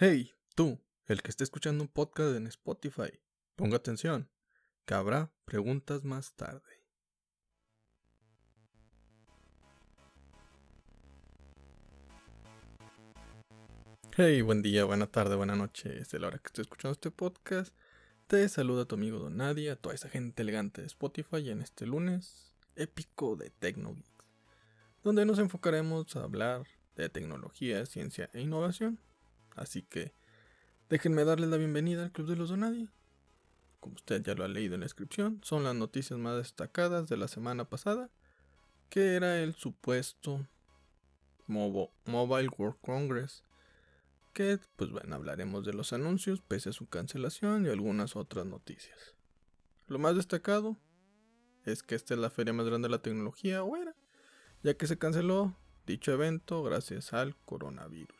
Hey, tú, el que esté escuchando un podcast en Spotify, ponga atención, que habrá preguntas más tarde. Hey, buen día, buena tarde, buena noche. Es la hora que estoy escuchando este podcast. Te saluda tu amigo Don Nadia, toda esa gente elegante de Spotify en este lunes épico de Tecnogeeks, donde nos enfocaremos a hablar de tecnología, ciencia e innovación. Así que déjenme darles la bienvenida al Club de los Donadi. Como usted ya lo ha leído en la descripción, son las noticias más destacadas de la semana pasada, que era el supuesto Mobile World Congress, que pues bueno, hablaremos de los anuncios pese a su cancelación y algunas otras noticias. Lo más destacado es que esta es la feria más grande de la tecnología, o era, ya que se canceló dicho evento gracias al coronavirus,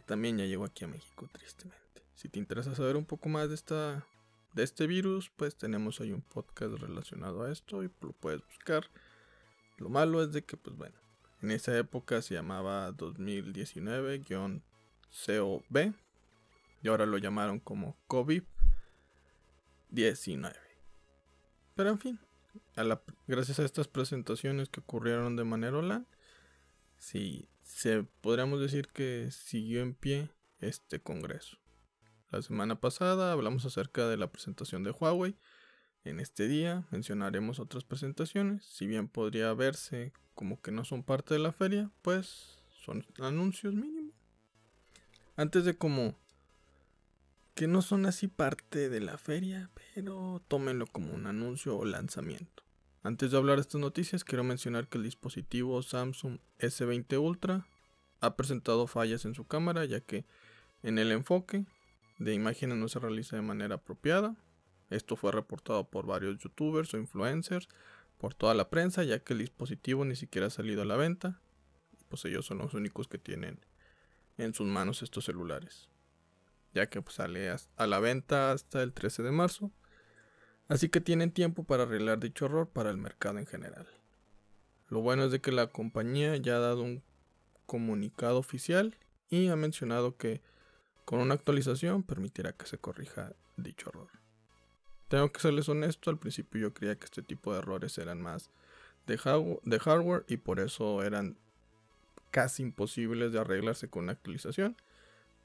también ya llegó aquí a México tristemente. Si te interesa saber un poco más de esta de este virus, pues tenemos ahí un podcast relacionado a esto y lo puedes buscar. Lo malo es de que pues bueno, en esa época se llamaba 2019-COV y ahora lo llamaron como COVID-19. Pero en fin, gracias a estas presentaciones que ocurrieron de manera online, sí, se, podríamos decir que siguió en pie este congreso. La semana pasada hablamos acerca de la presentación de Huawei. En este día mencionaremos otras presentaciones. Si bien podría verse como que no son parte de la feria, pues son anuncios mínimos. Antes de como que no son así parte de la feria, pero tómenlo como un anuncio o lanzamiento. Antes de hablar de estas noticias, quiero mencionar que el dispositivo Samsung S20 Ultra ha presentado fallas en su cámara, ya que en el enfoque de imágenes no se realiza de manera apropiada. Esto fue reportado por varios youtubers o influencers, por toda la prensa, ya que el dispositivo ni siquiera ha salido a la venta. Pues ellos son los únicos que tienen en sus manos estos celulares ya que pues, sale a la venta hasta el 13 de marzo. Así que tienen tiempo para arreglar dicho error para el mercado en general. Lo bueno es de que la compañía ya ha dado un comunicado oficial y ha mencionado que con una actualización permitirá que se corrija dicho error. Tengo que serles honesto, al principio yo creía que este tipo de errores eran más de, de hardware y por eso eran casi imposibles de arreglarse con una actualización.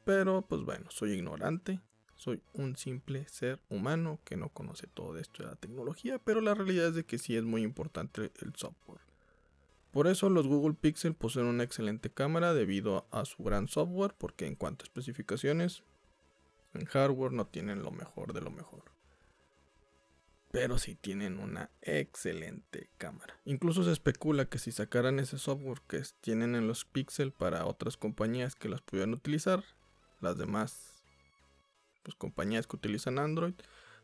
Pero pues bueno, soy ignorante, soy un simple ser humano que no conoce todo esto de la tecnología, pero la realidad es de que sí es muy importante el software. Por eso los Google Pixel poseen una excelente cámara debido a su gran software, porque en cuanto a especificaciones, en hardware no tienen lo mejor de lo mejor. Pero sí tienen una excelente cámara. Incluso se especula que si sacaran ese software que tienen en los Pixel para otras compañías que las pudieran utilizar, las demás pues, compañías que utilizan Android,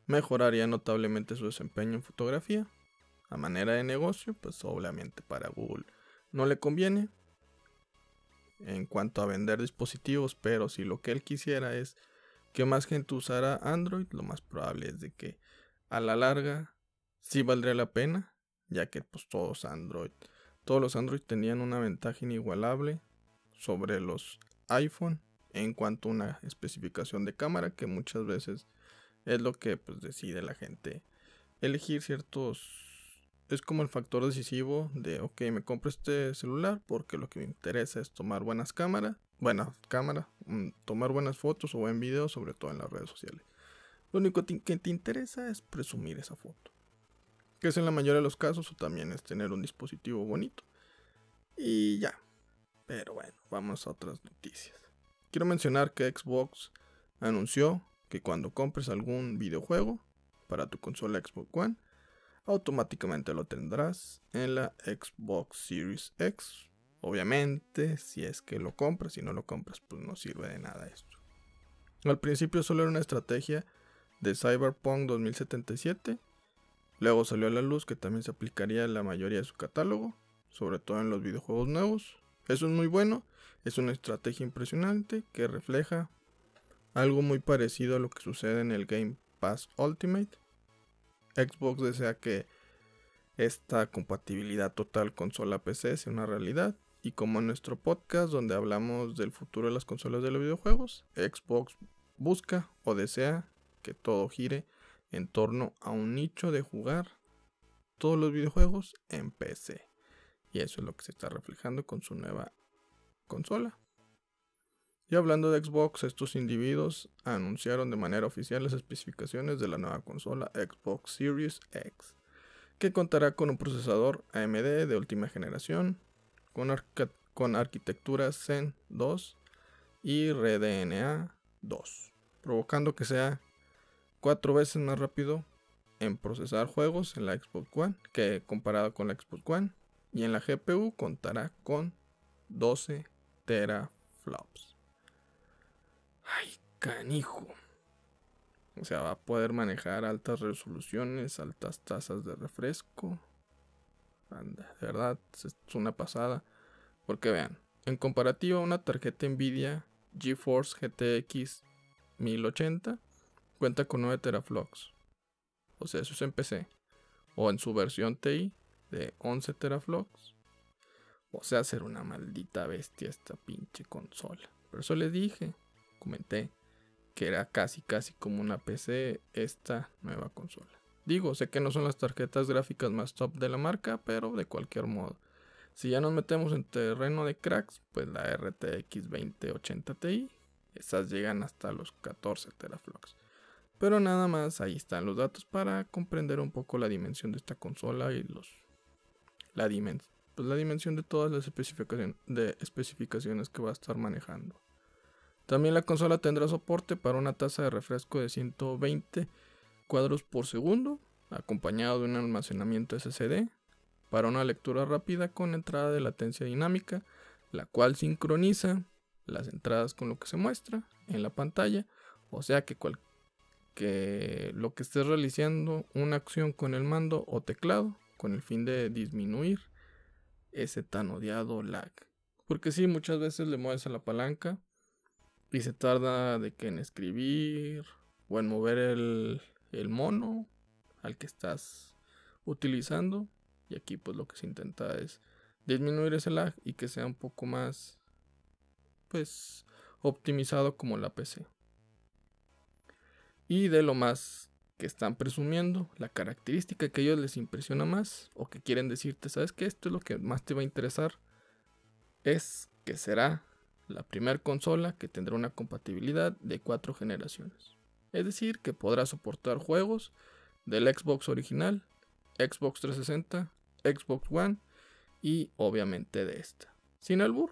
mejoraría notablemente su desempeño en fotografía. A manera de negocio, pues obviamente para Google no le conviene en cuanto a vender dispositivos, pero si lo que él quisiera es que más gente usara Android, lo más probable es de que a la larga sí valdría la pena, ya que pues todos Android, todos los Android tenían una ventaja inigualable sobre los iPhone en cuanto a una especificación de cámara que muchas veces es lo que pues, decide la gente elegir ciertos es como el factor decisivo de ok me compro este celular porque lo que me interesa es tomar buenas cámaras buena cámara mm, tomar buenas fotos o buen video sobre todo en las redes sociales. Lo único que te interesa es presumir esa foto que es en la mayoría de los casos o también es tener un dispositivo bonito. Y ya. Pero bueno vamos a otras noticias Quiero mencionar que Xbox anunció que cuando compres algún videojuego para tu consola Xbox One, automáticamente lo tendrás en la Xbox Series X. Obviamente, si es que lo compras, si no lo compras, pues no sirve de nada esto. Al principio solo era una estrategia de Cyberpunk 2077. Luego salió a la luz que también se aplicaría en la mayoría de su catálogo, sobre todo en los videojuegos nuevos. Eso es muy bueno, es una estrategia impresionante que refleja algo muy parecido a lo que sucede en el Game Pass Ultimate. Xbox desea que esta compatibilidad total consola PC sea una realidad y como en nuestro podcast donde hablamos del futuro de las consolas de los videojuegos, Xbox busca o desea que todo gire en torno a un nicho de jugar todos los videojuegos en PC. Y eso es lo que se está reflejando con su nueva consola. Y hablando de Xbox, estos individuos anunciaron de manera oficial las especificaciones de la nueva consola Xbox Series X, que contará con un procesador AMD de última generación, con, con arquitectura Zen 2 y RDNA 2, provocando que sea cuatro veces más rápido en procesar juegos en la Xbox One que comparado con la Xbox One y en la GPU contará con 12 teraflops. Ay, canijo. O sea, va a poder manejar altas resoluciones, altas tasas de refresco. Anda, de verdad, es una pasada. Porque vean, en comparativa una tarjeta Nvidia GeForce GTX 1080 cuenta con 9 teraflops. O sea, eso es en PC. O en su versión TI de 11 teraflops. O sea, ser una maldita bestia esta pinche consola. Por eso les dije, comenté que era casi casi como una PC esta nueva consola. Digo, sé que no son las tarjetas gráficas más top de la marca, pero de cualquier modo. Si ya nos metemos en terreno de cracks, pues la RTX 2080 Ti, esas llegan hasta los 14 teraflops. Pero nada más, ahí están los datos para comprender un poco la dimensión de esta consola y los la, pues la dimensión de todas las especificaciones, de especificaciones que va a estar manejando. También la consola tendrá soporte para una tasa de refresco de 120 cuadros por segundo, acompañado de un almacenamiento SSD, para una lectura rápida con entrada de latencia dinámica, la cual sincroniza las entradas con lo que se muestra en la pantalla, o sea que, que lo que estés realizando una acción con el mando o teclado, con el fin de disminuir ese tan odiado lag. Porque si muchas veces le mueves a la palanca y se tarda de que en escribir o en mover el, el mono al que estás utilizando. Y aquí pues lo que se intenta es disminuir ese lag y que sea un poco más pues optimizado como la PC. Y de lo más que están presumiendo, la característica que a ellos les impresiona más o que quieren decirte, ¿sabes qué? Esto es lo que más te va a interesar. Es que será la primera consola que tendrá una compatibilidad de cuatro generaciones. Es decir, que podrá soportar juegos del Xbox original, Xbox 360, Xbox One y obviamente de esta. Sin albur.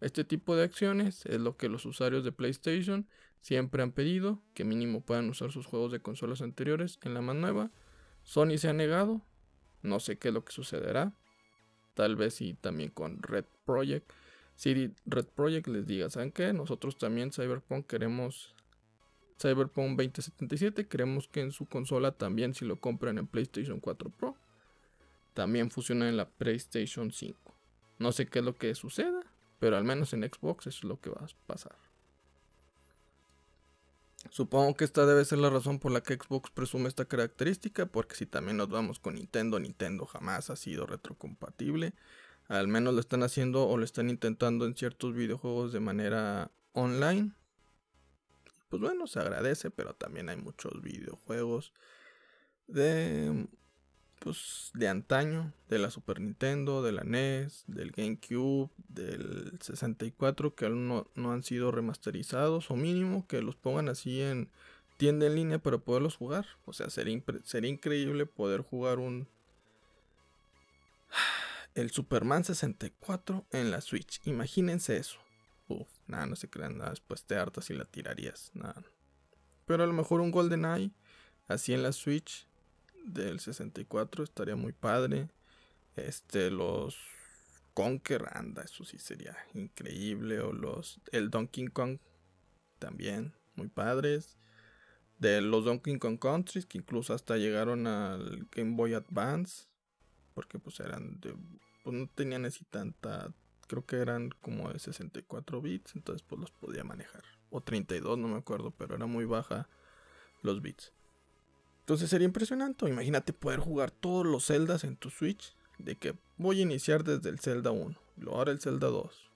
Este tipo de acciones es lo que los usuarios de PlayStation siempre han pedido, que mínimo puedan usar sus juegos de consolas anteriores en la más nueva. Sony se ha negado, no sé qué es lo que sucederá. Tal vez y también con Red Project si Red Project les diga, ¿saben qué? Nosotros también Cyberpunk queremos Cyberpunk 2077, queremos que en su consola también si lo compran en PlayStation 4 Pro, también funcione en la PlayStation 5. No sé qué es lo que suceda, pero al menos en Xbox es lo que va a pasar. Supongo que esta debe ser la razón por la que Xbox presume esta característica, porque si también nos vamos con Nintendo, Nintendo jamás ha sido retrocompatible. Al menos lo están haciendo o lo están intentando en ciertos videojuegos de manera online. Pues bueno, se agradece, pero también hay muchos videojuegos de pues de antaño, de la Super Nintendo, de la NES, del GameCube, del 64 que aún no, no han sido remasterizados o mínimo que los pongan así en tienda en línea para poderlos jugar. O sea, sería, sería increíble poder jugar un el Superman 64 en la Switch. Imagínense eso. Nada, no se crean nada. Después te hartas y la tirarías. Nada. Pero a lo mejor un Golden Eye así en la Switch del 64 estaría muy padre. Este, los Conker, anda, eso sí sería increíble. O los, el Donkey Kong también, muy padres. De los Donkey Kong Countries, que incluso hasta llegaron al Game Boy Advance. Porque pues eran de pues no tenían así tanta, creo que eran como de 64 bits, entonces pues los podía manejar. O 32, no me acuerdo, pero era muy baja los bits. Entonces sería impresionante, imagínate poder jugar todos los Zeldas en tu Switch, de que voy a iniciar desde el Zelda 1. luego ahora el Zelda 2.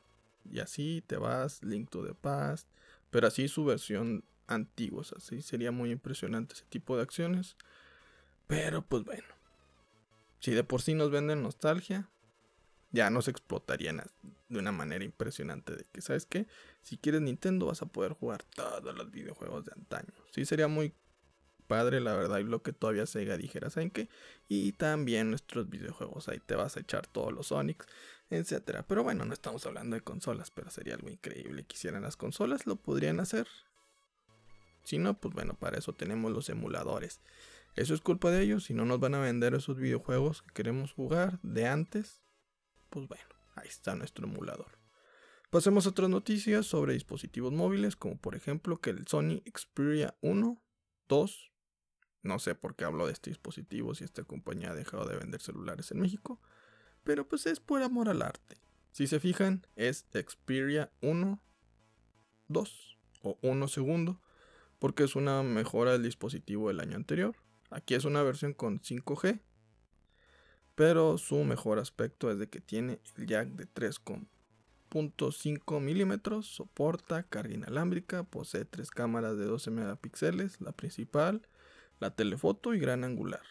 Y así te vas, Link to the Past, pero así su versión antigua, así sería muy impresionante ese tipo de acciones. Pero pues bueno, si de por sí nos venden nostalgia, ya nos explotarían de una manera impresionante de que, ¿sabes qué? Si quieres Nintendo vas a poder jugar todos los videojuegos de antaño. Sí, sería muy padre, la verdad, y lo que todavía Sega dijera, ¿saben qué? Y también nuestros videojuegos, ahí te vas a echar todos los Sonics, etcétera. Pero bueno, no estamos hablando de consolas, pero sería algo increíble. Quisieran las consolas, lo podrían hacer. Si no, pues bueno, para eso tenemos los emuladores. Eso es culpa de ellos, si no nos van a vender esos videojuegos que queremos jugar de antes, pues bueno, ahí está nuestro emulador. Pasemos a otras noticias sobre dispositivos móviles, como por ejemplo que el Sony Xperia 1, 2, no sé por qué hablo de este dispositivo si esta compañía ha dejado de vender celulares en México, pero pues es por amor al arte. Si se fijan, es Xperia 1, 2 o 1 segundo, porque es una mejora del dispositivo del año anterior. Aquí es una versión con 5G pero su mejor aspecto es de que tiene el jack de 3.5 milímetros, soporta carga inalámbrica, posee tres cámaras de 12 megapíxeles, la principal, la telefoto y gran angular.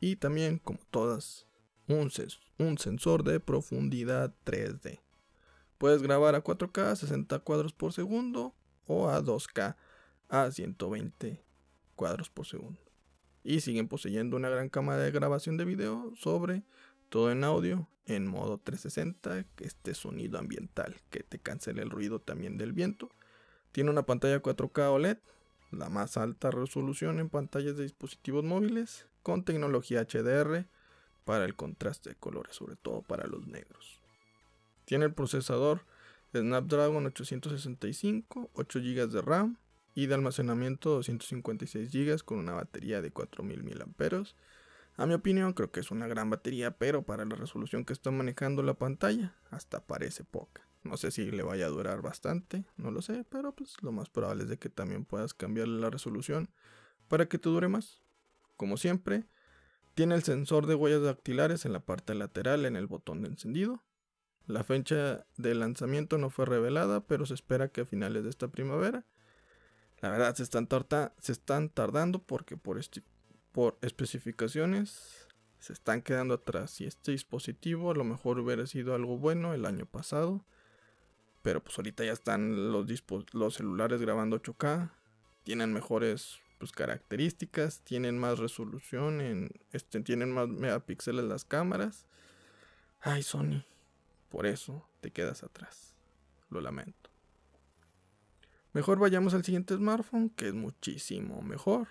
Y también, como todas, un, sensor de profundidad 3D. Puedes grabar a 4K a 60 cuadros por segundo o a 2K a 120 cuadros por segundo y siguen poseyendo una gran cámara de grabación de video sobre todo en audio en modo 360, este sonido ambiental que te cancela el ruido también del viento. Tiene una pantalla 4K OLED, la más alta resolución en pantallas de dispositivos móviles, con tecnología HDR para el contraste de colores, sobre todo para los negros. Tiene el procesador Snapdragon 865, 8 GB de RAM, y de almacenamiento 256 GB con una batería de 4000 mAh. A mi opinión creo que es una gran batería, pero para la resolución que está manejando la pantalla hasta parece poca. No sé si le vaya a durar bastante, no lo sé, pero pues lo más probable es de que también puedas cambiarle la resolución para que te dure más. Como siempre, tiene el sensor de huellas dactilares en la parte lateral en el botón de encendido. La fecha de lanzamiento no fue revelada, pero se espera que a finales de esta primavera la verdad, se están, se están tardando porque por, por especificaciones se están quedando atrás. Y este dispositivo a lo mejor hubiera sido algo bueno el año pasado. Pero pues ahorita ya están los, los celulares grabando 8K. Tienen mejores pues, características. Tienen más resolución. Este, tienen más megapíxeles las cámaras. Ay, Sony. Por eso te quedas atrás. Lo lamento. Mejor vayamos al siguiente smartphone, que es muchísimo mejor.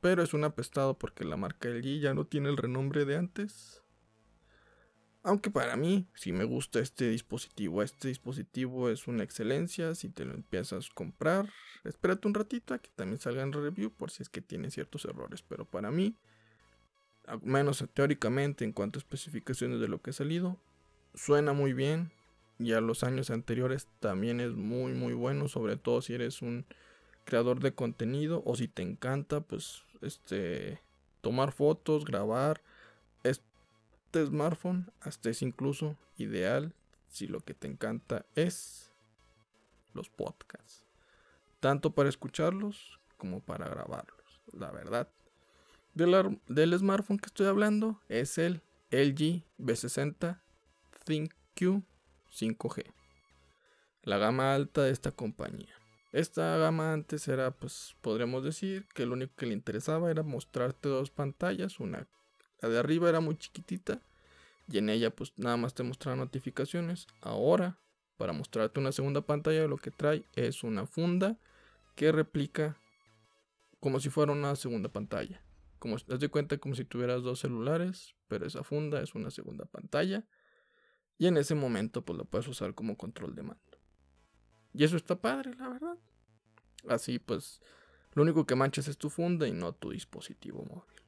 Pero es un apestado porque la marca LG ya no tiene el renombre de antes. Aunque para mí sí me gusta este dispositivo. Este dispositivo es una excelencia. Si te lo empiezas a comprar, espérate un ratito a que también salga en review por si es que tiene ciertos errores. Pero para mí, al menos teóricamente en cuanto a especificaciones de lo que ha salido, suena muy bien y a los años anteriores también es muy muy bueno, sobre todo si eres un creador de contenido o si te encanta pues este tomar fotos, grabar. Este smartphone hasta es incluso ideal si lo que te encanta es los podcasts. Tanto para escucharlos como para grabarlos. La verdad. Del, del smartphone que estoy hablando es el LG B60 ThinQ 5G. La gama alta de esta compañía. Esta gama antes era, pues, podríamos decir que lo único que le interesaba era mostrarte dos pantallas. Una, la de arriba era muy chiquitita y en ella, pues, nada más te mostraba notificaciones. Ahora, para mostrarte una segunda pantalla, lo que trae es una funda que replica como si fuera una segunda pantalla. Como te das cuenta como si tuvieras dos celulares, pero esa funda es una segunda pantalla y en ese momento pues lo puedes usar como control de mando. Y eso está padre, la verdad. Así pues, lo único que manchas es tu funda y no tu dispositivo móvil.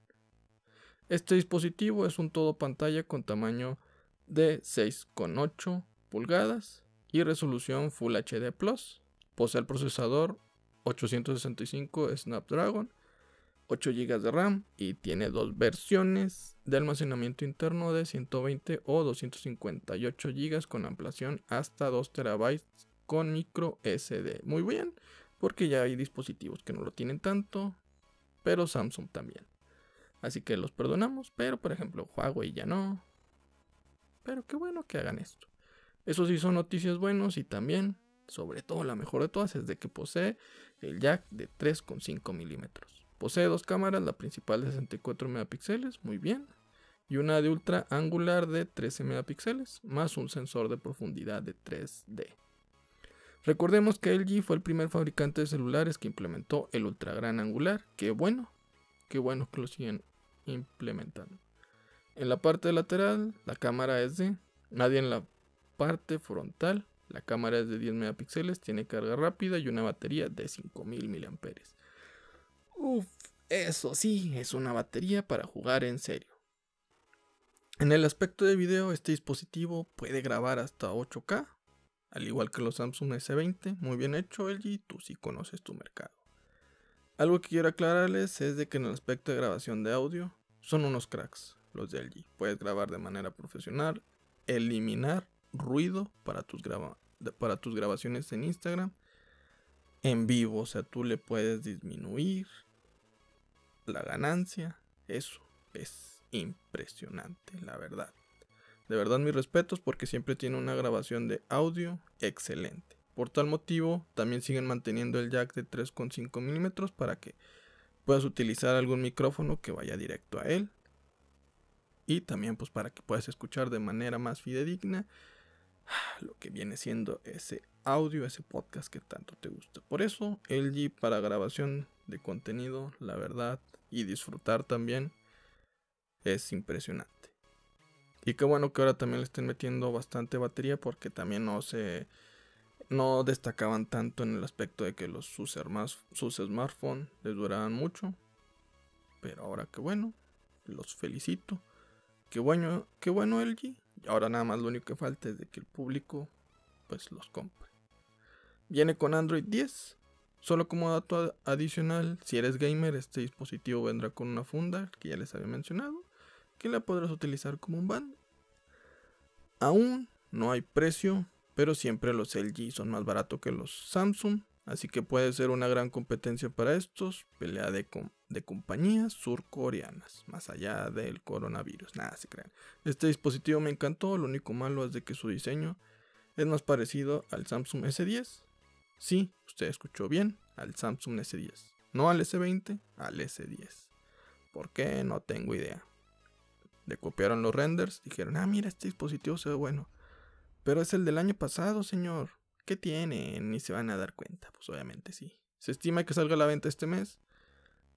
Este dispositivo es un todo pantalla con tamaño de 6,8 pulgadas y resolución Full HD Plus. Posee el procesador 865 Snapdragon 8 GB de RAM y tiene dos versiones de almacenamiento interno de 120 o 258 GB con ampliación hasta 2 TB con micro SD. Muy bien, porque ya hay dispositivos que no lo tienen tanto, pero Samsung también. Así que los perdonamos, pero por ejemplo Huawei ya no. Pero qué bueno que hagan esto. Eso sí son noticias buenos y también, sobre todo la mejor de todas, es de que posee el jack de 3,5 milímetros. Posee dos cámaras, la principal de 64 megapíxeles, muy bien, y una de ultra angular de 13 megapíxeles, más un sensor de profundidad de 3D. Recordemos que LG fue el primer fabricante de celulares que implementó el ultra gran angular, qué bueno, qué bueno que lo siguen implementando. En la parte lateral, la cámara es de, nadie en la parte frontal, la cámara es de 10 megapíxeles, tiene carga rápida y una batería de 5000 mAh. Uf, eso sí, es una batería para jugar en serio. En el aspecto de video, este dispositivo puede grabar hasta 8K, al igual que los Samsung S20, muy bien hecho LG, tú sí conoces tu mercado. Algo que quiero aclararles es de que en el aspecto de grabación de audio son unos cracks los de LG. Puedes grabar de manera profesional, eliminar ruido para tus, para tus grabaciones en Instagram en vivo. O sea, tú le puedes disminuir la ganancia. Eso es impresionante, la verdad. De verdad mis respetos porque siempre tiene una grabación de audio excelente. Por tal motivo, también siguen manteniendo el jack de 3,5 milímetros para que puedas utilizar algún micrófono que vaya directo a él. Y también pues para que puedas escuchar de manera más fidedigna lo que viene siendo ese audio, ese podcast que tanto te gusta. Por eso, LG para grabación de contenido, la verdad, y disfrutar también, es impresionante. Y qué bueno que ahora también le estén metiendo bastante batería porque también no se no destacaban tanto en el aspecto de que los sus, smartphones les duraban mucho. Pero ahora qué bueno, los felicito. Qué bueno, qué bueno LG. Y ahora nada más lo único que falta es de que el público pues los compre. Viene con Android 10. Solo como dato adicional, si eres gamer, este dispositivo vendrá con una funda que ya les había mencionado, que la podrás utilizar como un band. Aún no hay precio pero siempre los LG son más baratos que los Samsung, así que puede ser una gran competencia para estos, pelea de, compañías surcoreanas, más allá del coronavirus, nada se crean. Este dispositivo me encantó, lo único malo es de que su diseño es más parecido al Samsung S10. Sí, usted escuchó bien, al Samsung S10, no al S20, al S10. ¿Por qué? No tengo idea. Le copiaron los renders, dijeron, ah, mira, este dispositivo se ve bueno. Pero es el del año pasado, señor. ¿Qué tiene? Ni se van a dar cuenta. Pues obviamente sí. Se estima que salga a la venta este mes.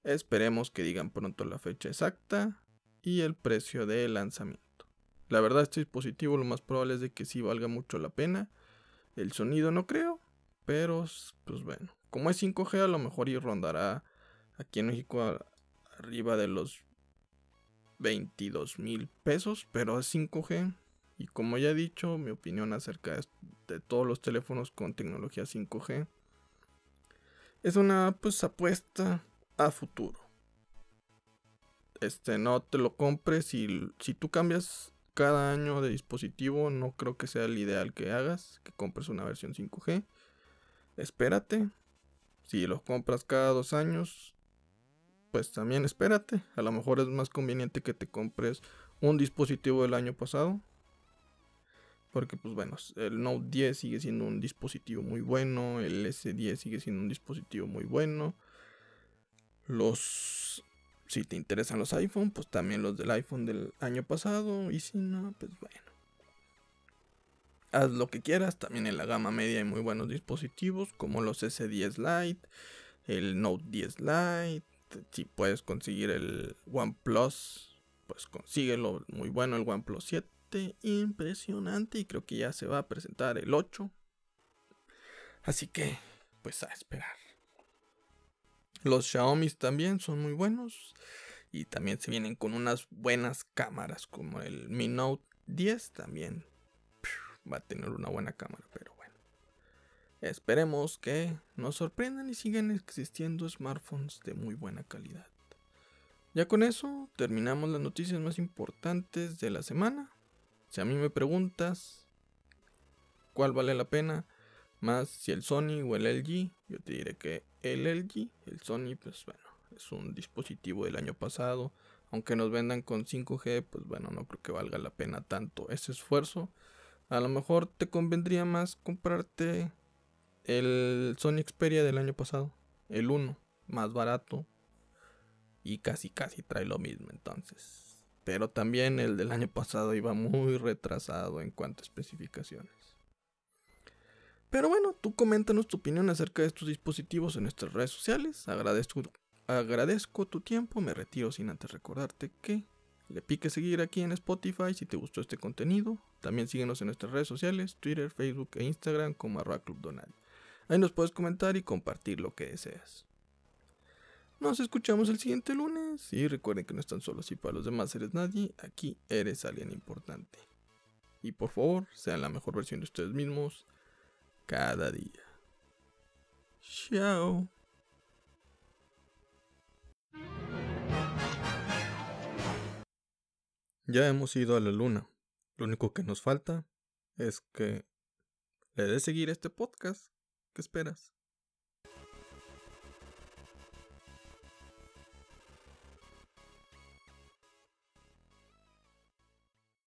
Esperemos que digan pronto la fecha exacta y el precio de lanzamiento. La verdad este dispositivo lo más probable es de que sí valga mucho la pena. El sonido no creo, pero pues bueno. Como es 5G a lo mejor y rondará aquí en México arriba de los 22 mil pesos, pero es 5G y como ya he dicho, mi opinión acerca de todos los teléfonos con tecnología 5G es una pues apuesta a futuro. Este, no te lo compres y si tú cambias cada año de dispositivo, no creo que sea el ideal que hagas, que compres una versión 5G. Espérate. Si los compras cada dos años, pues también espérate. A lo mejor es más conveniente que te compres un dispositivo del año pasado porque pues bueno, el Note 10 sigue siendo un dispositivo muy bueno, el S10 sigue siendo un dispositivo muy bueno. Los si te interesan los iPhone, pues también los del iPhone del año pasado y si no, pues bueno. Haz lo que quieras, también en la gama media hay muy buenos dispositivos como los S10 Lite, el Note 10 Lite, si puedes conseguir el OnePlus, pues consíguelo, muy bueno el OnePlus 7 impresionante y creo que ya se va a presentar el 8. Así que, pues a esperar. Los Xiaomi también son muy buenos y también se vienen con unas buenas cámaras como el Mi Note 10 también va a tener una buena cámara, pero bueno. Esperemos que nos sorprendan y sigan existiendo smartphones de muy buena calidad. Ya con eso terminamos las noticias más importantes de la semana. Si a mí me preguntas cuál vale la pena, más si el Sony o el LG, yo te diré que el LG, el Sony, pues bueno, es un dispositivo del año pasado. Aunque nos vendan con 5G, pues bueno, no creo que valga la pena tanto ese esfuerzo. A lo mejor te convendría más comprarte el Sony Xperia del año pasado, el 1, más barato, y casi casi trae lo mismo entonces. Pero también el del año pasado iba muy retrasado en cuanto a especificaciones. Pero bueno, tú coméntanos tu opinión acerca de estos dispositivos en nuestras redes sociales. Agradezco, agradezco tu tiempo, me retiro sin antes recordarte que le pique seguir aquí en Spotify si te gustó este contenido. También síguenos en nuestras redes sociales, Twitter, Facebook e Instagram como arroba Club Donald. Ahí nos puedes comentar y compartir lo que deseas. Nos escuchamos el siguiente lunes y recuerden que no están solos y para los demás eres nadie, aquí eres alguien importante. Y por favor, sean la mejor versión de ustedes mismos cada día. Chao. Ya hemos ido a la luna. Lo único que nos falta es que le des seguir este podcast. ¿Qué esperas?